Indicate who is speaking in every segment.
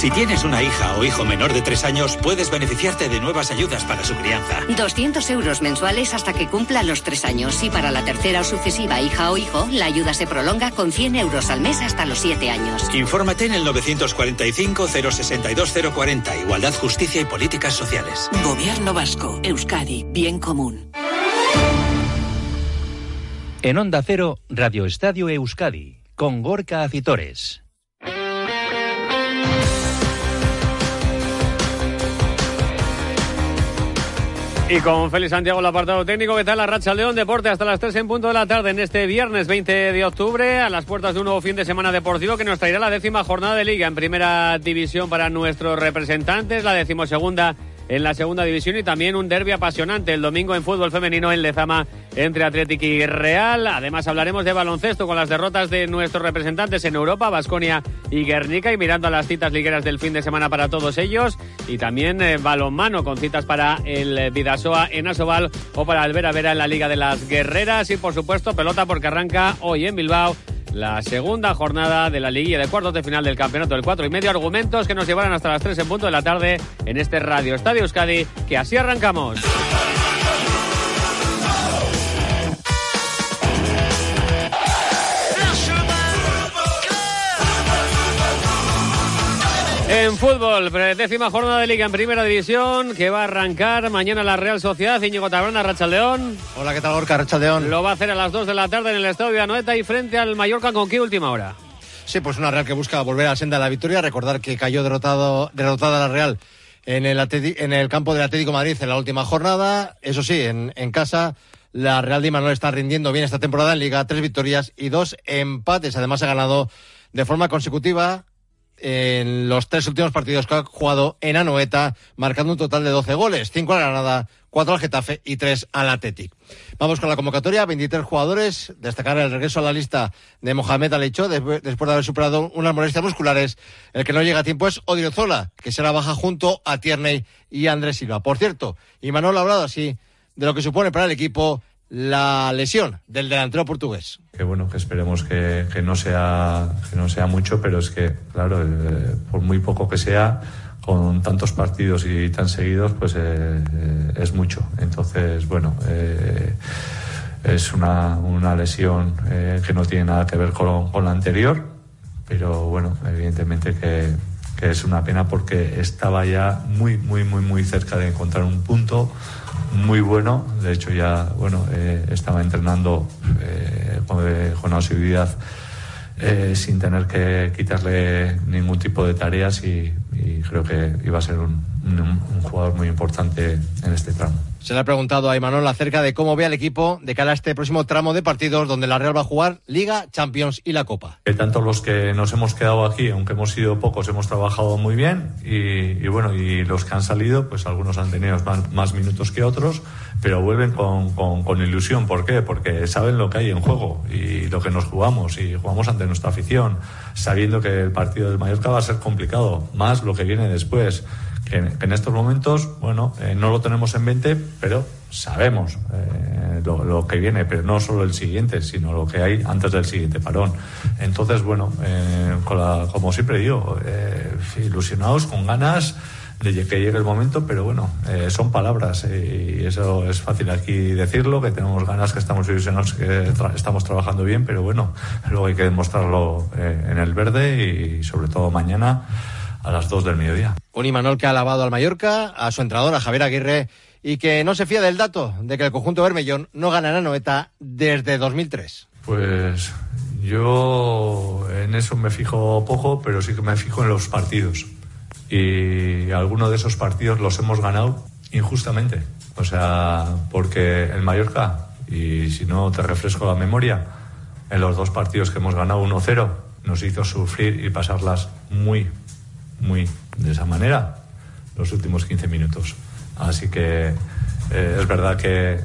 Speaker 1: Si tienes una hija o hijo menor de tres años, puedes beneficiarte de nuevas ayudas para su crianza.
Speaker 2: 200 euros mensuales hasta que cumpla los tres años y para la tercera o sucesiva hija o hijo, la ayuda se prolonga con 100 euros al mes hasta los siete años.
Speaker 1: Infórmate en el 945 062 040. Igualdad, Justicia y Políticas Sociales.
Speaker 3: Gobierno Vasco, Euskadi, Bien Común.
Speaker 4: En Onda Cero, Radio Estadio Euskadi, con Gorka Acitores.
Speaker 5: Y con Félix Santiago, el apartado técnico, ¿qué tal la Racha León Deporte? Hasta las 3 en punto de la tarde en este viernes 20 de octubre, a las puertas de un nuevo fin de semana deportivo que nos traerá la décima jornada de liga en primera división para nuestros representantes, la decimosegunda en la segunda división y también un derby apasionante el domingo en fútbol femenino en Lezama entre Atlético y Real. Además hablaremos de baloncesto con las derrotas de nuestros representantes en Europa, Basconia y Guernica y mirando a las citas ligueras del fin de semana para todos ellos y también eh, balonmano con citas para el Vidasoa en Asobal o para el Vera Vera en la Liga de las Guerreras y por supuesto pelota porque arranca hoy en Bilbao la segunda jornada de la liguilla de cuartos de final del campeonato del cuatro y medio. Argumentos que nos llevarán hasta las 3 en punto de la tarde en este Radio Estadio Euskadi, que así arrancamos. En fútbol, décima jornada de liga en primera división que va a arrancar mañana la Real Sociedad. Íñigo Tabrana, Rachaldeón.
Speaker 6: Hola, ¿qué tal, Gorka? Rachaldeón.
Speaker 5: Lo va a hacer a las 2 de la tarde en el estadio de Anoeta y frente al Mallorca. ¿Con qué última hora?
Speaker 6: Sí, pues una Real que busca volver a la senda de la victoria. Recordar que cayó derrotado, derrotada la Real en el, en el campo del Atlético Madrid en la última jornada. Eso sí, en, en casa la Real de Manuel está rindiendo bien esta temporada en Liga. Tres victorias y dos empates. Además ha ganado de forma consecutiva en los tres últimos partidos que ha jugado en Anoeta, marcando un total de 12 goles, 5 a la Granada, 4 al Getafe y 3 al Athletic. Vamos con la convocatoria, 23 jugadores, destacar el regreso a la lista de Mohamed Aleicho después de haber superado unas molestias musculares. El que no llega a tiempo es Odriozola, que será baja junto a Tierney y Andrés Silva. Por cierto, y Manuel ha hablado así de lo que supone para el equipo la lesión del delantero portugués.
Speaker 7: Que bueno, que esperemos que, no, sea, que no sea mucho, pero es que, claro, eh, por muy poco que sea, con tantos partidos y tan seguidos, pues eh, eh, es mucho. Entonces, bueno, es una, una lesión que no tiene nada que ver con, con la anterior, pero bueno, evidentemente que, que es una pena porque estaba ya muy, muy, muy, muy cerca de encontrar un punto muy bueno. De hecho, ya bueno, eh, estaba entrenando eh, con, eh, asiduidad eh, sin tener que quitarle ningún tipo de tareas y, creo que iba a ser un, jugador muy importante en este tramo.
Speaker 6: Se le ha preguntado a Imanol acerca de cómo ve al equipo de cara a este próximo tramo de partidos donde la Real va a jugar Liga, Champions y la Copa.
Speaker 7: Tanto los que nos hemos quedado aquí, aunque hemos sido pocos, hemos trabajado muy bien y, bueno, y los que han salido, pues algunos han tenido más, más minutos que otros, pero vuelven con, con, con, ilusión. ¿Por qué? Porque saben lo que hay en juego y lo que nos jugamos y jugamos ante nuestra afición, sabiendo que el partido del Mallorca va a ser complicado, más lo que viene después en, estos momentos, bueno, eh, no lo tenemos en mente, pero sabemos eh, lo, que viene, pero no solo el siguiente, sino lo que hay antes del siguiente parón. Entonces, bueno, eh, como siempre digo, ilusionados, con ganas de que llegue el momento, pero bueno, son palabras y eso es fácil aquí decirlo, que tenemos ganas, que estamos ilusionados, que estamos trabajando bien, pero bueno, luego hay que demostrarlo en el verde y sobre todo mañana a las 2 del mediodía.
Speaker 6: Un Imanol que ha alabado al Mallorca, a su entrenador, a Javier Aguirre, y que no se fía del dato de que el conjunto Bermellón no ganará Noeta desde 2003.
Speaker 7: Pues yo en eso me fijo poco, pero sí que me fijo en los partidos. Y algunos de esos partidos los hemos ganado injustamente. O sea, porque el Mallorca, y si no te refresco la memoria, en los dos partidos que hemos ganado 1-0, nos hizo sufrir y pasarlas muy, muy de esa manera los últimos 15 minutos. Así que eh, es verdad que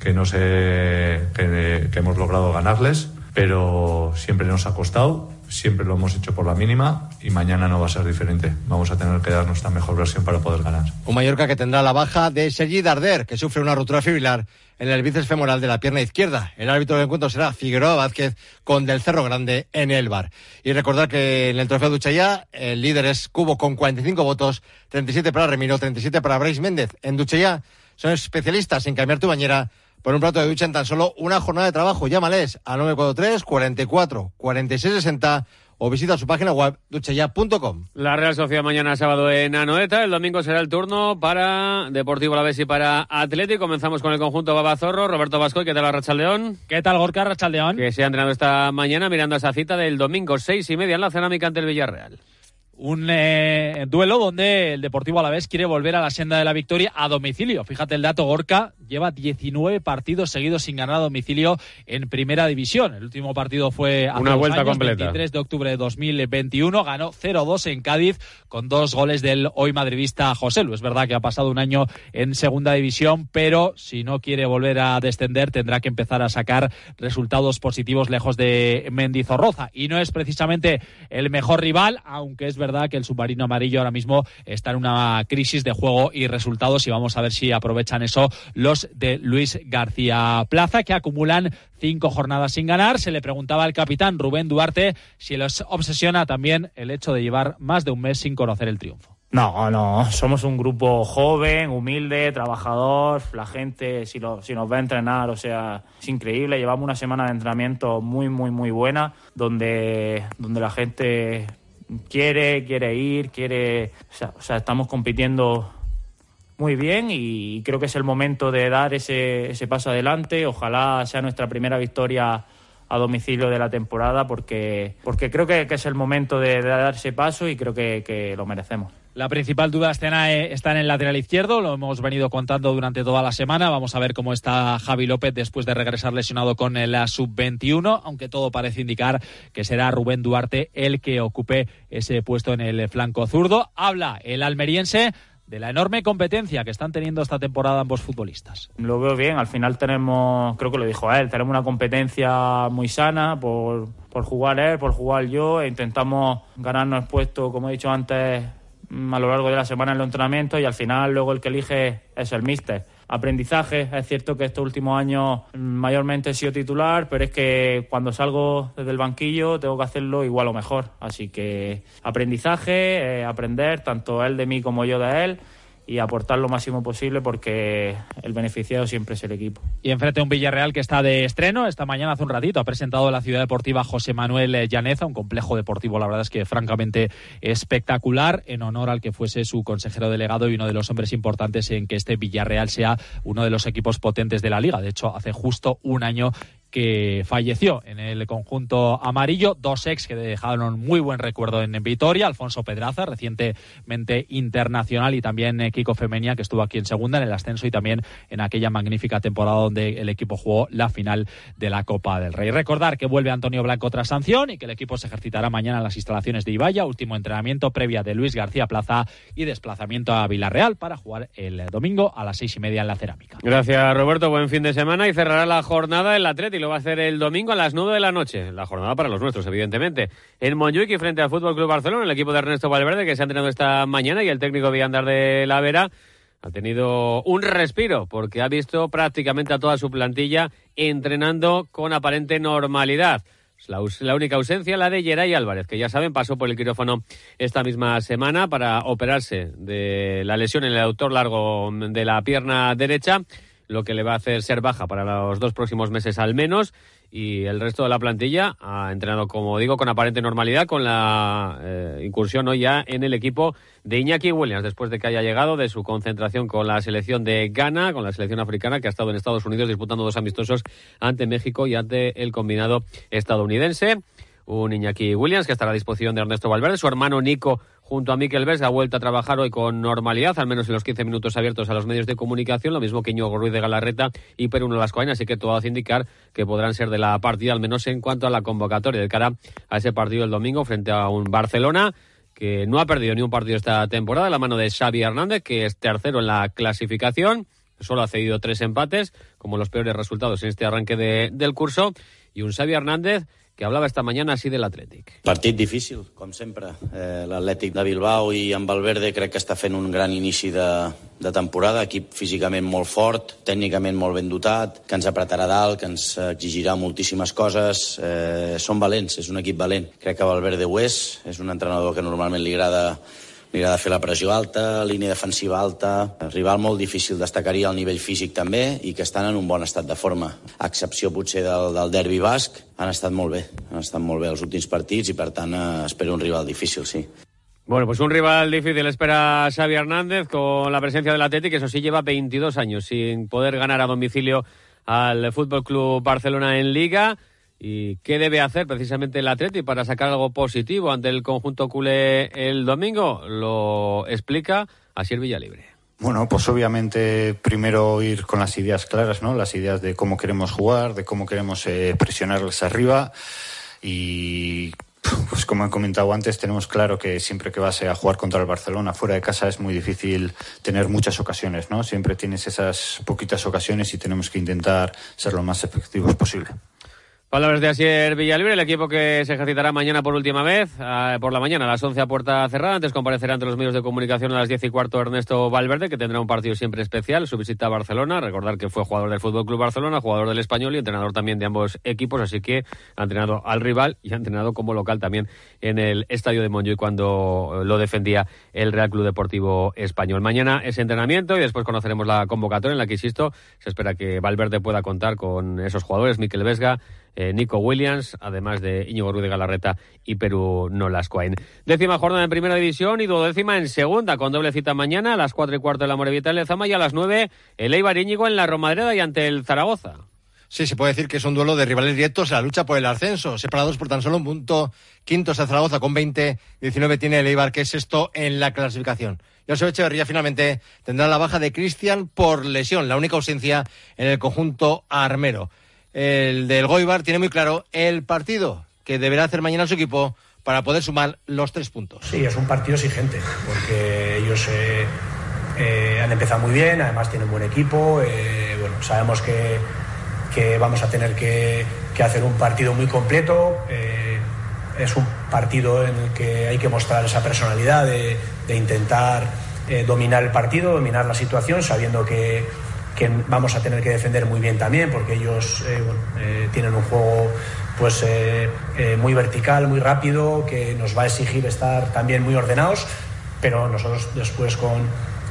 Speaker 7: que no sé que, que hemos logrado ganarles, pero siempre nos ha costado siempre lo hemos hecho por la mínima y mañana no va a ser diferente. Vamos a tener que dar nuestra mejor versión para poder ganar.
Speaker 6: Un Mallorca que tendrá la baja de Sergi Darder, que sufre una ruptura fibrilar en el bíceps femoral de la pierna izquierda. El árbitro del encuentro será Figueroa Vázquez con Del Cerro Grande en el bar. Y recordar que en el trofeo Duchaya el líder es Cubo con 45 votos, 37 para Remiro, 37 para Brais Méndez. En Duchaya son especialistas en cambiar tu bañera por un plato de ducha en tan solo una jornada de trabajo. Llámales al 943 44 46 60 o visita su página web duchaya.com.
Speaker 5: La Real Sociedad mañana sábado en Anoeta. El domingo será el turno para Deportivo La y para Atlético. Comenzamos con el conjunto Babazorro. Roberto Vasco, ¿qué tal la Rachaldeón?
Speaker 8: ¿Qué tal Gorka Rachaldeón?
Speaker 5: Que se ha entrenado esta mañana mirando esa cita del domingo seis y media en la cerámica ante el Villarreal
Speaker 8: un eh, duelo donde el Deportivo Alavés quiere volver a la senda de la victoria a domicilio. Fíjate el dato, Gorka lleva 19 partidos seguidos sin ganar a domicilio en Primera División. El último partido fue hace
Speaker 5: una vuelta
Speaker 8: años,
Speaker 5: completa.
Speaker 8: 23 de octubre de 2021, ganó 0-2 en Cádiz con dos goles del hoy madridista José Lu. Es verdad que ha pasado un año en Segunda División, pero si no quiere volver a descender tendrá que empezar a sacar resultados positivos lejos de Mendizorroza y no es precisamente el mejor rival, aunque es verdad que el submarino amarillo ahora mismo está en una crisis de juego y resultados y vamos a ver si aprovechan eso los de Luis García Plaza, que acumulan cinco jornadas sin ganar. Se le preguntaba al capitán Rubén Duarte si les obsesiona también el hecho de llevar más de un mes sin conocer el triunfo.
Speaker 9: No, no, somos un grupo joven, humilde, trabajador, la gente si, lo, si nos ve a entrenar, o sea, es increíble, llevamos una semana de entrenamiento muy, muy, muy buena, donde, donde la gente quiere, quiere ir, quiere... O sea, estamos compitiendo muy bien y creo que es el momento de dar ese, ese paso adelante. Ojalá sea nuestra primera victoria a domicilio de la temporada porque, porque creo que, es el momento de, dar ese paso y creo que lo merecemos.
Speaker 8: La principal duda eh, está en el lateral izquierdo, lo hemos venido contando durante toda la semana. Vamos a ver cómo está Javi López después de regresar lesionado con la sub-21, aunque todo parece indicar que será Rubén Duarte el que ocupe ese puesto en el flanco zurdo. Habla el almeriense de la enorme competencia que están teniendo esta temporada ambos futbolistas.
Speaker 9: Lo veo bien, al final tenemos, creo que lo dijo él, tenemos una competencia muy sana por, por jugar él, por jugar yo, e intentamos ganarnos el puesto, como he dicho antes, a lo largo de la semana en los entrenamientos y al final luego el que elige es el míster. Aprendizaje, es cierto que estos últimos años mayormente he sido titular, pero es que cuando salgo desde el banquillo tengo que hacerlo igual o mejor. Así que aprendizaje, eh, aprender tanto él de mí como yo de él y aportar lo máximo posible porque el beneficiado siempre es el equipo.
Speaker 8: Y enfrente a un Villarreal que está de estreno, esta mañana hace un ratito ha presentado la ciudad deportiva José Manuel Llaneza, un complejo deportivo, la verdad es que francamente espectacular, en honor al que fuese su consejero delegado y uno de los hombres importantes en que este Villarreal sea uno de los equipos potentes de la liga. De hecho, hace justo un año que falleció en el conjunto amarillo, dos ex que dejaron muy buen recuerdo en Vitoria, Alfonso Pedraza, recientemente internacional, y también eh, Kiko Femenia, que estuvo aquí en segunda en el ascenso y también en aquella magnífica temporada donde el equipo jugó la final de la Copa del Rey. Recordar que vuelve Antonio Blanco tras sanción y que el equipo se ejercitará mañana en las instalaciones de Ibaya, último entrenamiento previa de Luis García Plaza y desplazamiento a Villarreal para jugar el domingo a las seis y media en la cerámica.
Speaker 5: Gracias Roberto, buen fin de semana y cerrará la jornada el Atleti lo va a hacer el domingo a las 9 de la noche. La jornada para los nuestros, evidentemente. En Montjuic y frente al Fútbol Club Barcelona, el equipo de Ernesto Valverde que se ha entrenado esta mañana y el técnico Villandar de la Vera ha tenido un respiro porque ha visto prácticamente a toda su plantilla entrenando con aparente normalidad. La, la, única ausencia, la de Geray Álvarez, que ya saben, pasó por el quirófano esta misma semana para operarse de la lesión en el autor largo de la pierna derecha lo que le va a hacer ser baja para los dos próximos meses al menos. Y el resto de la plantilla ha entrenado, como digo, con aparente normalidad, con la eh, incursión hoy ya en el equipo de Iñaki Williams, después de que haya llegado de su concentración con la selección de Ghana, con la selección africana, que ha estado en Estados Unidos disputando dos amistosos ante México y ante el combinado estadounidense un Iñaki Williams que estará a disposición de Ernesto Valverde. Su hermano Nico, junto a Mikel Ves, ha vuelto a trabajar hoy con normalidad, al menos en los 15 minutos abiertos a los medios de comunicación, lo mismo que Ñogo Ruiz de Galarreta y Peruno Lascoain, así que todo hace indicar que podrán ser de la partida, al menos en cuanto a la convocatoria de cara a ese partido el domingo frente a un Barcelona que no ha perdido ni un partido esta temporada, la mano de Xavi Hernández, que es tercero en la clasificación solo ha cedido tres empates, como los peores resultados en este arranque de, del curso, y un Xavi Hernández que hablava esta mañana així de l'Atlètic.
Speaker 10: Partit difícil, com sempre. Eh, L'Atlètic de Bilbao i amb Valverde crec que està fent un gran inici de, de temporada, equip físicament molt fort, tècnicament molt ben dotat, que ens apretarà dalt, que ens exigirà moltíssimes coses. Eh, són valents, és un equip valent. Crec que Valverde ho és, és un entrenador que normalment li agrada li agrada fer la pressió alta, línia defensiva alta, rival molt difícil, destacaria el nivell físic també i que estan en un bon estat de forma. A excepció potser del, del derbi basc, han estat molt bé, han estat molt bé els últims partits i per tant eh, espero un rival difícil, sí.
Speaker 5: Bueno, pues un rival difícil espera Xavi Hernández con la presencia del Atlético, que eso sí lleva 22 años sin poder ganar a domicilio al Fútbol Club Barcelona en Liga. ¿Y qué debe hacer precisamente el Atleti para sacar algo positivo ante el conjunto culé el domingo? Lo explica Asier Villalibre.
Speaker 11: Bueno, pues obviamente primero ir con las ideas claras, ¿no? Las ideas de cómo queremos jugar, de cómo queremos eh, presionarles arriba y pues como he comentado antes, tenemos claro que siempre que vas a jugar contra el Barcelona fuera de casa es muy difícil tener muchas ocasiones, ¿no? Siempre tienes esas poquitas ocasiones y tenemos que intentar ser lo más efectivos posible.
Speaker 5: Palabras de Asier Villalibre, el equipo que se ejercitará mañana por última vez, eh, por la mañana a las 11 a puerta cerrada. Antes comparecerá ante los medios de comunicación a las 10 y cuarto Ernesto Valverde, que tendrá un partido siempre especial, su visita a Barcelona. Recordar que fue jugador del Fútbol Club Barcelona, jugador del Español y entrenador también de ambos equipos, así que ha entrenado al rival y ha entrenado como local también en el estadio de Montjuic cuando lo defendía el Real Club Deportivo Español. Mañana es entrenamiento y después conoceremos la convocatoria en la que, insisto, se espera que Valverde pueda contar con esos jugadores, Miquel Vesga, eh, Nico Williams, además de Íñigo Ruiz Galarreta y Perú Nolascoain. Décima jornada en primera división y duodécima en segunda, con doble cita mañana a las cuatro y cuarto de la Morevieta en Lezama y a las nueve el Eibar Íñigo en la Romadreda y ante el Zaragoza.
Speaker 6: Sí, se puede decir que es un duelo de rivales directos en la lucha por el ascenso, separados por tan solo un punto. Quinto está Zaragoza con 20, 19 tiene el Eibar, que es esto en la clasificación. José Echeverría finalmente tendrá la baja de Cristian por lesión, la única ausencia en el conjunto armero el del Goibar tiene muy claro el partido que deberá hacer mañana su equipo para poder sumar los tres puntos.
Speaker 12: Sí, es un partido exigente, porque ellos eh, eh, han empezado muy bien, además tienen buen equipo, eh, bueno, sabemos que, que, vamos a tener que, que, hacer un partido muy completo, es un partido en el que hay que mostrar esa personalidad de, de intentar dominar el partido, dominar la situación, sabiendo que que vamos a tener que defender muy bien también, porque ellos eh, bueno, eh, tienen un juego pues eh, muy vertical, muy rápido, que nos va a exigir estar también muy ordenados, pero nosotros después con,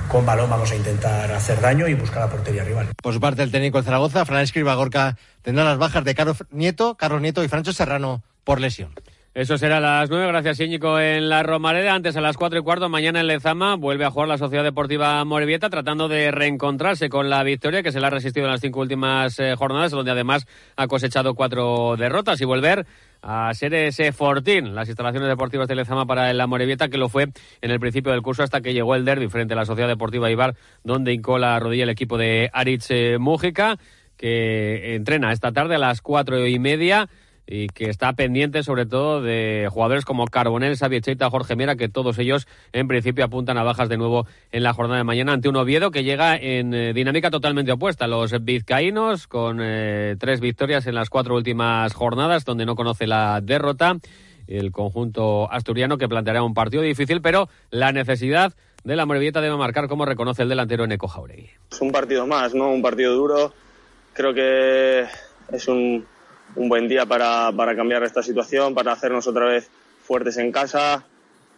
Speaker 12: con balón vamos a intentar hacer daño y buscar la portería rival.
Speaker 6: Por su parte, el técnico de Zaragoza, Fran Escriba Gorka, tendrá las bajas de Carlos Nieto, Carlos Nieto y Francho Serrano por lesión.
Speaker 5: Eso será a las nueve, gracias Íñico en la Romareda. Antes a las cuatro y cuarto, mañana en Lezama, vuelve a jugar la Sociedad Deportiva Morevieta tratando de reencontrarse con la victoria que se le ha resistido en las cinco últimas eh, jornadas, donde además ha cosechado cuatro derrotas y volver a ser ese fortín, las instalaciones deportivas de Lezama para la Morevieta, que lo fue en el principio del curso hasta que llegó el derby frente a la Sociedad Deportiva Ibar, donde hincó la rodilla el equipo de Aritz eh, Mújica, que entrena esta tarde a las cuatro y media y que está pendiente sobre todo de jugadores como Carbonel, Sabiecheita, Jorge Mera, que todos ellos en principio apuntan a bajas de nuevo en la jornada de mañana ante un Oviedo que llega en eh, dinámica totalmente opuesta. Los vizcaínos con eh, tres victorias en las cuatro últimas jornadas donde no conoce la derrota. El conjunto asturiano que planteará un partido difícil, pero la necesidad de la Morevieta debe marcar como reconoce el delantero Neco Jauregui.
Speaker 13: Es un partido más, ¿no? Un partido duro. Creo que es un un buen día para, para cambiar esta situación, para hacernos otra vez fuertes en casa.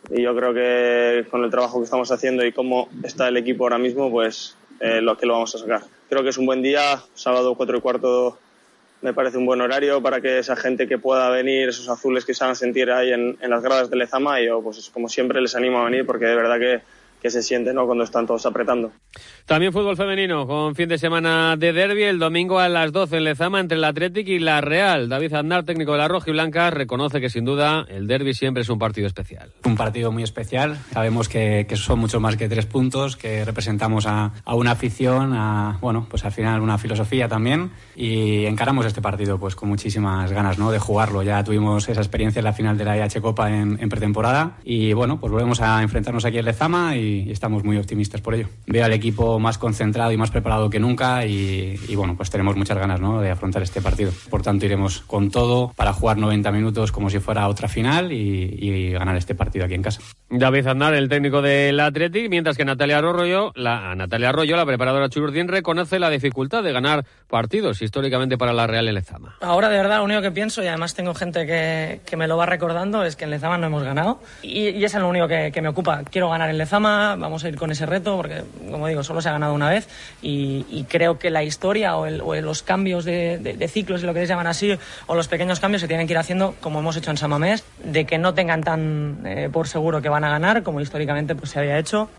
Speaker 13: Y yo creo que con el trabajo que estamos haciendo y cómo está el equipo ahora mismo, pues eh, lo que lo vamos a sacar. Creo que es un buen día, sábado 4 y cuarto me parece un buen horario para que esa gente que pueda venir, esos azules que se van a sentir ahí en, en las gradas de Lezama, y yo pues como siempre les animo a venir porque de verdad que que se siente ¿no? cuando están todos apretando.
Speaker 5: También fútbol femenino, con fin de semana de derby, el domingo a las 12 en Lezama entre el Athletic y la Real. David Aznar, técnico de la Roja y Blanca, reconoce que sin duda el derby siempre es un partido especial.
Speaker 14: Un partido muy especial, sabemos que, que son mucho más que tres puntos, que representamos a, a, una afición, a, bueno, pues al final una filosofía también y encaramos este partido pues con muchísimas ganas ¿no? de jugarlo. Ya tuvimos esa experiencia en la final de la IH Copa en, en pretemporada y bueno, pues volvemos a enfrentarnos aquí en Lezama y y, estamos muy optimistas por ello. Veo al equipo más concentrado y más preparado que nunca y, bueno, pues tenemos muchas ganas ¿no? de afrontar este partido. Por tanto, iremos con todo para jugar 90 minutos como si fuera otra final y, ganar este partido aquí en casa.
Speaker 5: David Aznar, el técnico del Athletic, mientras que Natalia Arroyo, la, Natalia Arroyo, la preparadora Chururdín, reconoce la dificultad de ganar partidos históricamente para la Real Lezama.
Speaker 15: Ahora, de verdad, lo único que pienso, y además tengo gente que, que me lo va recordando, es que en Lezama no hemos ganado. Y, y es lo único que, que, me ocupa. Quiero ganar en Lezama, vamos a ir con ese reto, porque, como digo, solo se ha ganado una vez. Y, creo que la historia o, el, o los cambios de, de, de, lo que les llaman así, o los pequeños cambios se tienen que ir haciendo, como hemos hecho en Samamés, de que no tengan tan eh, por seguro que van a ganar, como históricamente pues, se había hecho.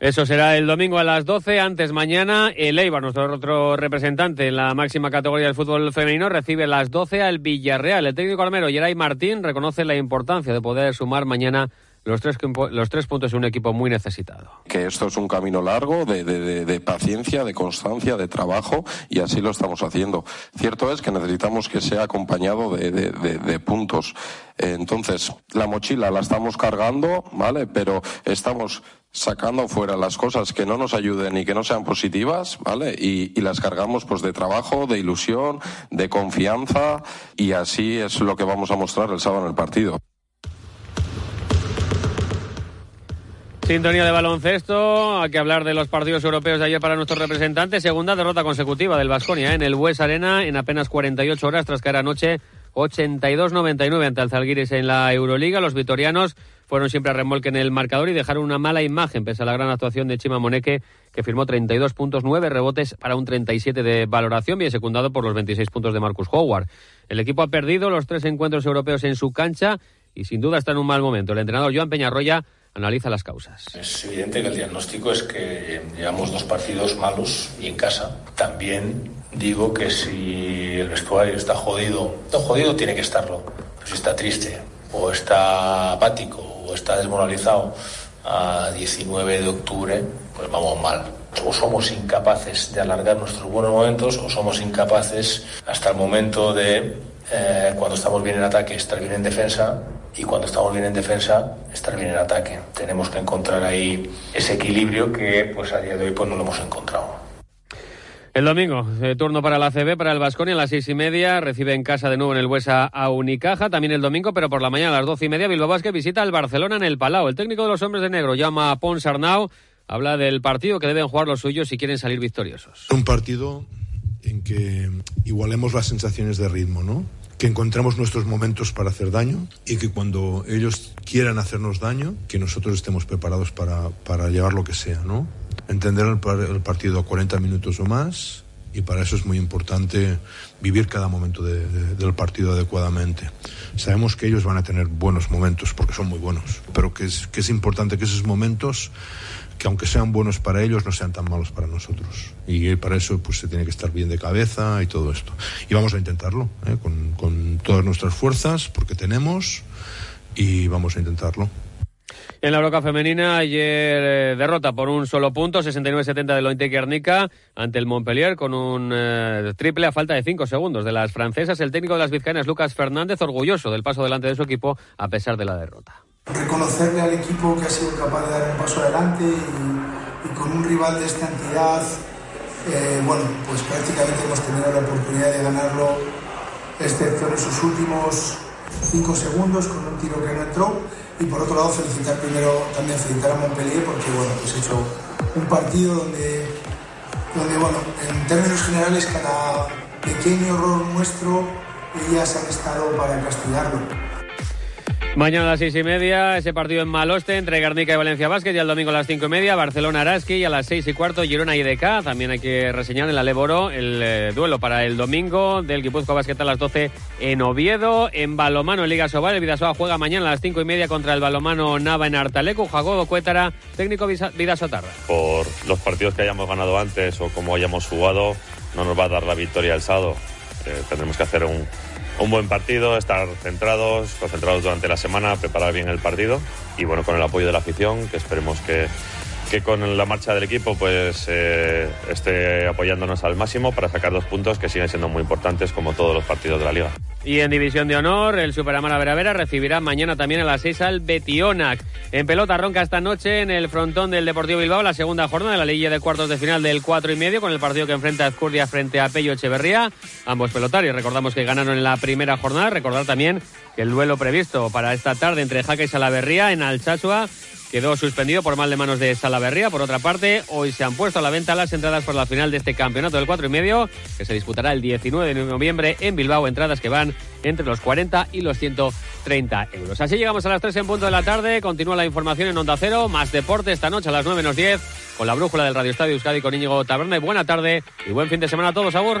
Speaker 5: Eso será el domingo a las 12. Antes mañana, el Eibar, nuestro otro representante en la máxima categoría del fútbol femenino, recibe a las 12 al Villarreal. El técnico armero Geray Martín reconoce la importancia de poder sumar mañana los tres, los tres puntos de un equipo muy necesitado.
Speaker 16: Que esto es un camino largo de, de, de, paciencia, de constancia, de trabajo y así lo estamos haciendo. Cierto es que necesitamos que sea acompañado de, puntos. Entonces, la mochila la estamos cargando, ¿vale? Pero estamos sacando fuera las cosas que no nos ayuden y que no sean positivas, ¿vale? Y, y, las cargamos pues de trabajo, de ilusión, de confianza y así es lo que vamos a mostrar el sábado en el partido.
Speaker 5: Sintonía de baloncesto, hay que hablar de los partidos europeos de ayer para nuestros representantes. Segunda derrota consecutiva del Vasconia ¿eh? en el West Arena en apenas 48 horas tras caer anoche 82-99 ante el en la Euroliga. Los vitorianos fueron siempre a remolque en el marcador y dejaron una mala imagen pese a la gran actuación de Chima Moneque que firmó 32 puntos, 9 rebotes para un 37 de valoración, bien secundado por los 26 puntos de Marcus Howard. El equipo ha perdido los tres encuentros europeos en su cancha y sin duda está en un mal momento. El entrenador Joan Peñarroya analiza las causas.
Speaker 17: Es evidente que el diagnóstico es que llevamos dos partidos malos y en casa. También digo que si el vestuario está jodido, no jodido tiene que estarlo, pero si está triste o está apático o está desmoralizado a 19 de octubre, pues vamos mal. O somos incapaces de alargar nuestros buenos momentos o somos incapaces hasta el momento de, eh, cuando estamos bien en ataque, estar bien en defensa y cuando estamos bien en defensa, estar bien en ataque. Tenemos que encontrar ahí ese equilibrio que pues a día de hoy pues no lo hemos encontrado.
Speaker 5: El domingo, eh, turno para la CB, para el Vasconia, a las seis y media, recibe en casa de nuevo en el Huesa a Unicaja, también el domingo, pero por la mañana a las doce y media, Bilbao Basket visita al Barcelona en el Palau. El técnico de los hombres de negro llama a Pons Arnau, habla del partido que deben jugar los suyos si quieren salir victoriosos.
Speaker 18: Un partido en que igualemos las sensaciones de ritmo, ¿no? Que encontremos nuestros momentos para hacer daño y que cuando ellos quieran hacernos daño, que nosotros estemos preparados para, para llevar lo que sea, ¿no? Entender el, el, partido a 40 minutos o más y para eso es muy importante vivir cada momento de, de, del partido adecuadamente. Sabemos que ellos van a tener buenos momentos porque son muy buenos, pero que es, que es importante que esos momentos que aunque sean buenos para ellos, no sean tan malos para nosotros. Y para eso pues se tiene que estar bien de cabeza y todo esto. Y vamos a intentarlo, ¿eh? con, con todas nuestras fuerzas, porque tenemos, y vamos a intentarlo.
Speaker 5: En la Broca femenina, ayer eh, derrota por un solo punto, 69-70 de Lointe Guernica ante el Montpellier con un eh, triple a falta de 5 segundos de las francesas. El técnico de las vizcaínas, Lucas Fernández, orgulloso del paso delante de su equipo a pesar de la derrota
Speaker 19: reconocerle al equipo que ha sido capaz de dar un paso adelante y, y con un rival de esta entidad, eh, bueno, pues prácticamente hemos tenido la oportunidad de ganarlo, excepto en esos últimos cinco segundos con un tiro que no entró. Y por otro lado, felicitar primero también felicitar a Montpellier porque, bueno, pues he hecho un partido donde, donde bueno, en términos generales, cada pequeño error nuestro, ellas han estado para castigarlo.
Speaker 5: Mañana a las seis y media, ese partido en Maloste entre Garnica y Valencia Vázquez y el domingo a las cinco y media, Barcelona Araski y a las seis y cuarto, Girona y DK. También hay que reseñar en la Leboro el eh, duelo para el domingo del Guipuzcoa Basquet a las 12 en Oviedo. En Balomano en Liga Sobal, el Vidasoa juega mañana a las cinco y media contra el Balomano Nava en Artaleco. Jagodo Cuétara, técnico Vidasotarra.
Speaker 20: Por los partidos que hayamos ganado antes o como hayamos jugado, no nos va a dar la victoria el sábado. Eh, tendremos que hacer un un buen partido, estar centrados, concentrados durante la semana, preparar bien el partido y bueno, con el apoyo de la afición, que esperemos que, que con la marcha del equipo pues eh, esté apoyándonos al máximo para sacar dos puntos que siguen siendo muy importantes como todos los partidos de la liga.
Speaker 5: Y en División de Honor, el Superamara Veravera recibirá mañana también a las 6 al Betionac. En pelota ronca esta noche en el frontón del Deportivo Bilbao, la segunda jornada de la liguilla de cuartos de final del 4 y medio, con el partido que enfrenta a Escurdia frente a Pello Echeverría. Ambos pelotarios, recordamos que ganaron en la primera jornada. Recordar también el duelo previsto para esta tarde entre Jaca y Salaverría en Alchachua quedó suspendido por mal de manos de Salaverría. Por otra parte, hoy se han puesto a la venta las entradas por la final de este campeonato del 4 y medio, que se disputará el 19 de noviembre en Bilbao. Entradas que van entre los 40 y los 130 euros. Así llegamos a las 3 en punto de la tarde. Continúa la información en Onda Cero. Más deporte esta noche a las 9 menos 10 con la brújula del Radio Estadio Euskadi con Íñigo Taberna. Buena tarde y buen fin de semana a todos. Agur.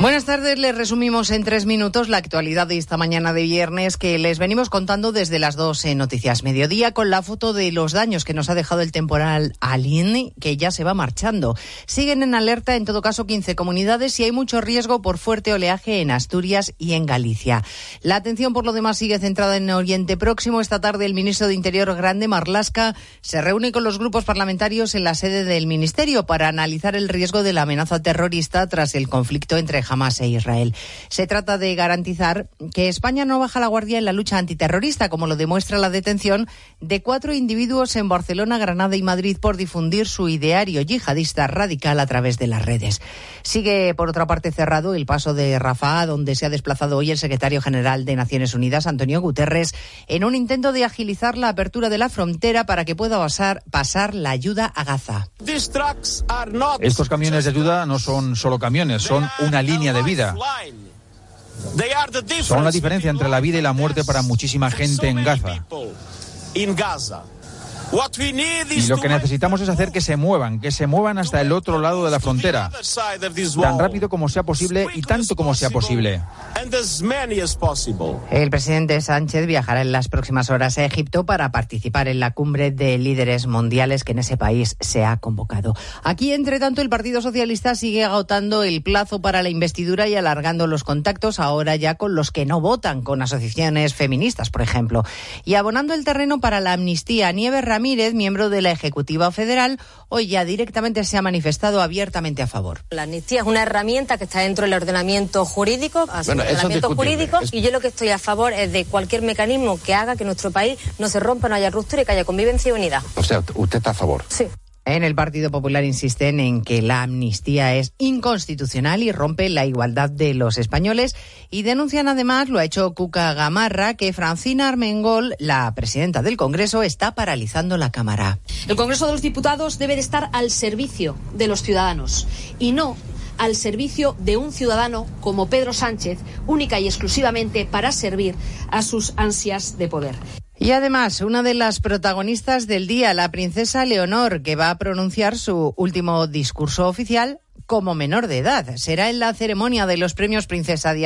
Speaker 21: Buenas tardes, les resumimos en tres minutos la actualidad de esta mañana de viernes que les venimos contando desde las dos en Noticias Mediodía con la foto de los daños que nos ha dejado el temporal Alin, que ya se va marchando. Siguen en alerta en todo caso 15 comunidades y hay mucho riesgo por fuerte oleaje en Asturias y en Galicia. La atención por lo demás sigue centrada en Oriente Próximo. Esta tarde el ministro de Interior Grande Marlasca se reúne con los grupos parlamentarios en la sede del ministerio para analizar el riesgo de la amenaza terrorista tras el conflicto entre Hamas e Israel. Se trata de garantizar que España no baja la guardia en la lucha antiterrorista, como lo demuestra la detención de cuatro individuos en Barcelona, Granada y Madrid por difundir su ideario yihadista radical a través de las redes. Sigue, por otra parte, cerrado el paso de Rafah, donde se ha desplazado hoy el secretario general de Naciones Unidas, Antonio Guterres, en un intento de agilizar la apertura de la frontera para que pueda pasar, pasar la ayuda a Gaza.
Speaker 22: Estos camiones de ayuda no son solo camiones, son una línea de vida. Son la diferencia entre la vida y la muerte para muchísima gente en Gaza. in Gaza. Y lo que necesitamos es hacer que se muevan, que se muevan hasta el otro lado de la frontera, tan rápido como sea posible y tanto como sea posible.
Speaker 21: El presidente Sánchez viajará en las próximas horas a Egipto para participar en la cumbre de líderes mundiales que en ese país se ha convocado. Aquí, entre tanto, el Partido Socialista sigue agotando el plazo para la investidura y alargando los contactos ahora ya con los que no votan, con asociaciones feministas, por ejemplo, y abonando el terreno para la amnistía. Nieves Ramírez, miembro de la Ejecutiva Federal, hoy ya directamente se ha manifestado abiertamente a favor.
Speaker 23: La amnistía es una herramienta que está dentro del ordenamiento jurídico, bueno, ordenamiento jurídico, es... y yo lo que estoy a favor es de cualquier mecanismo que haga que nuestro país no se rompa, no haya ruptura y que haya convivencia y unidad.
Speaker 24: O sea, usted está a favor.
Speaker 23: Sí.
Speaker 21: En el Partido Popular insisten en que la amnistía es inconstitucional y rompe la igualdad de los españoles y denuncian además, lo ha hecho Cuca Gamarra, que Francina Armengol, la presidenta del Congreso, está paralizando la Cámara.
Speaker 25: El Congreso de los Diputados debe de estar al servicio de los ciudadanos y no al servicio de un ciudadano como Pedro Sánchez, única y exclusivamente para servir a sus ansias de poder.
Speaker 21: Y además, una de las protagonistas del día, la princesa Leonor, que va a pronunciar su último discurso oficial como menor de edad. Será en la ceremonia de los premios Princesa Diana.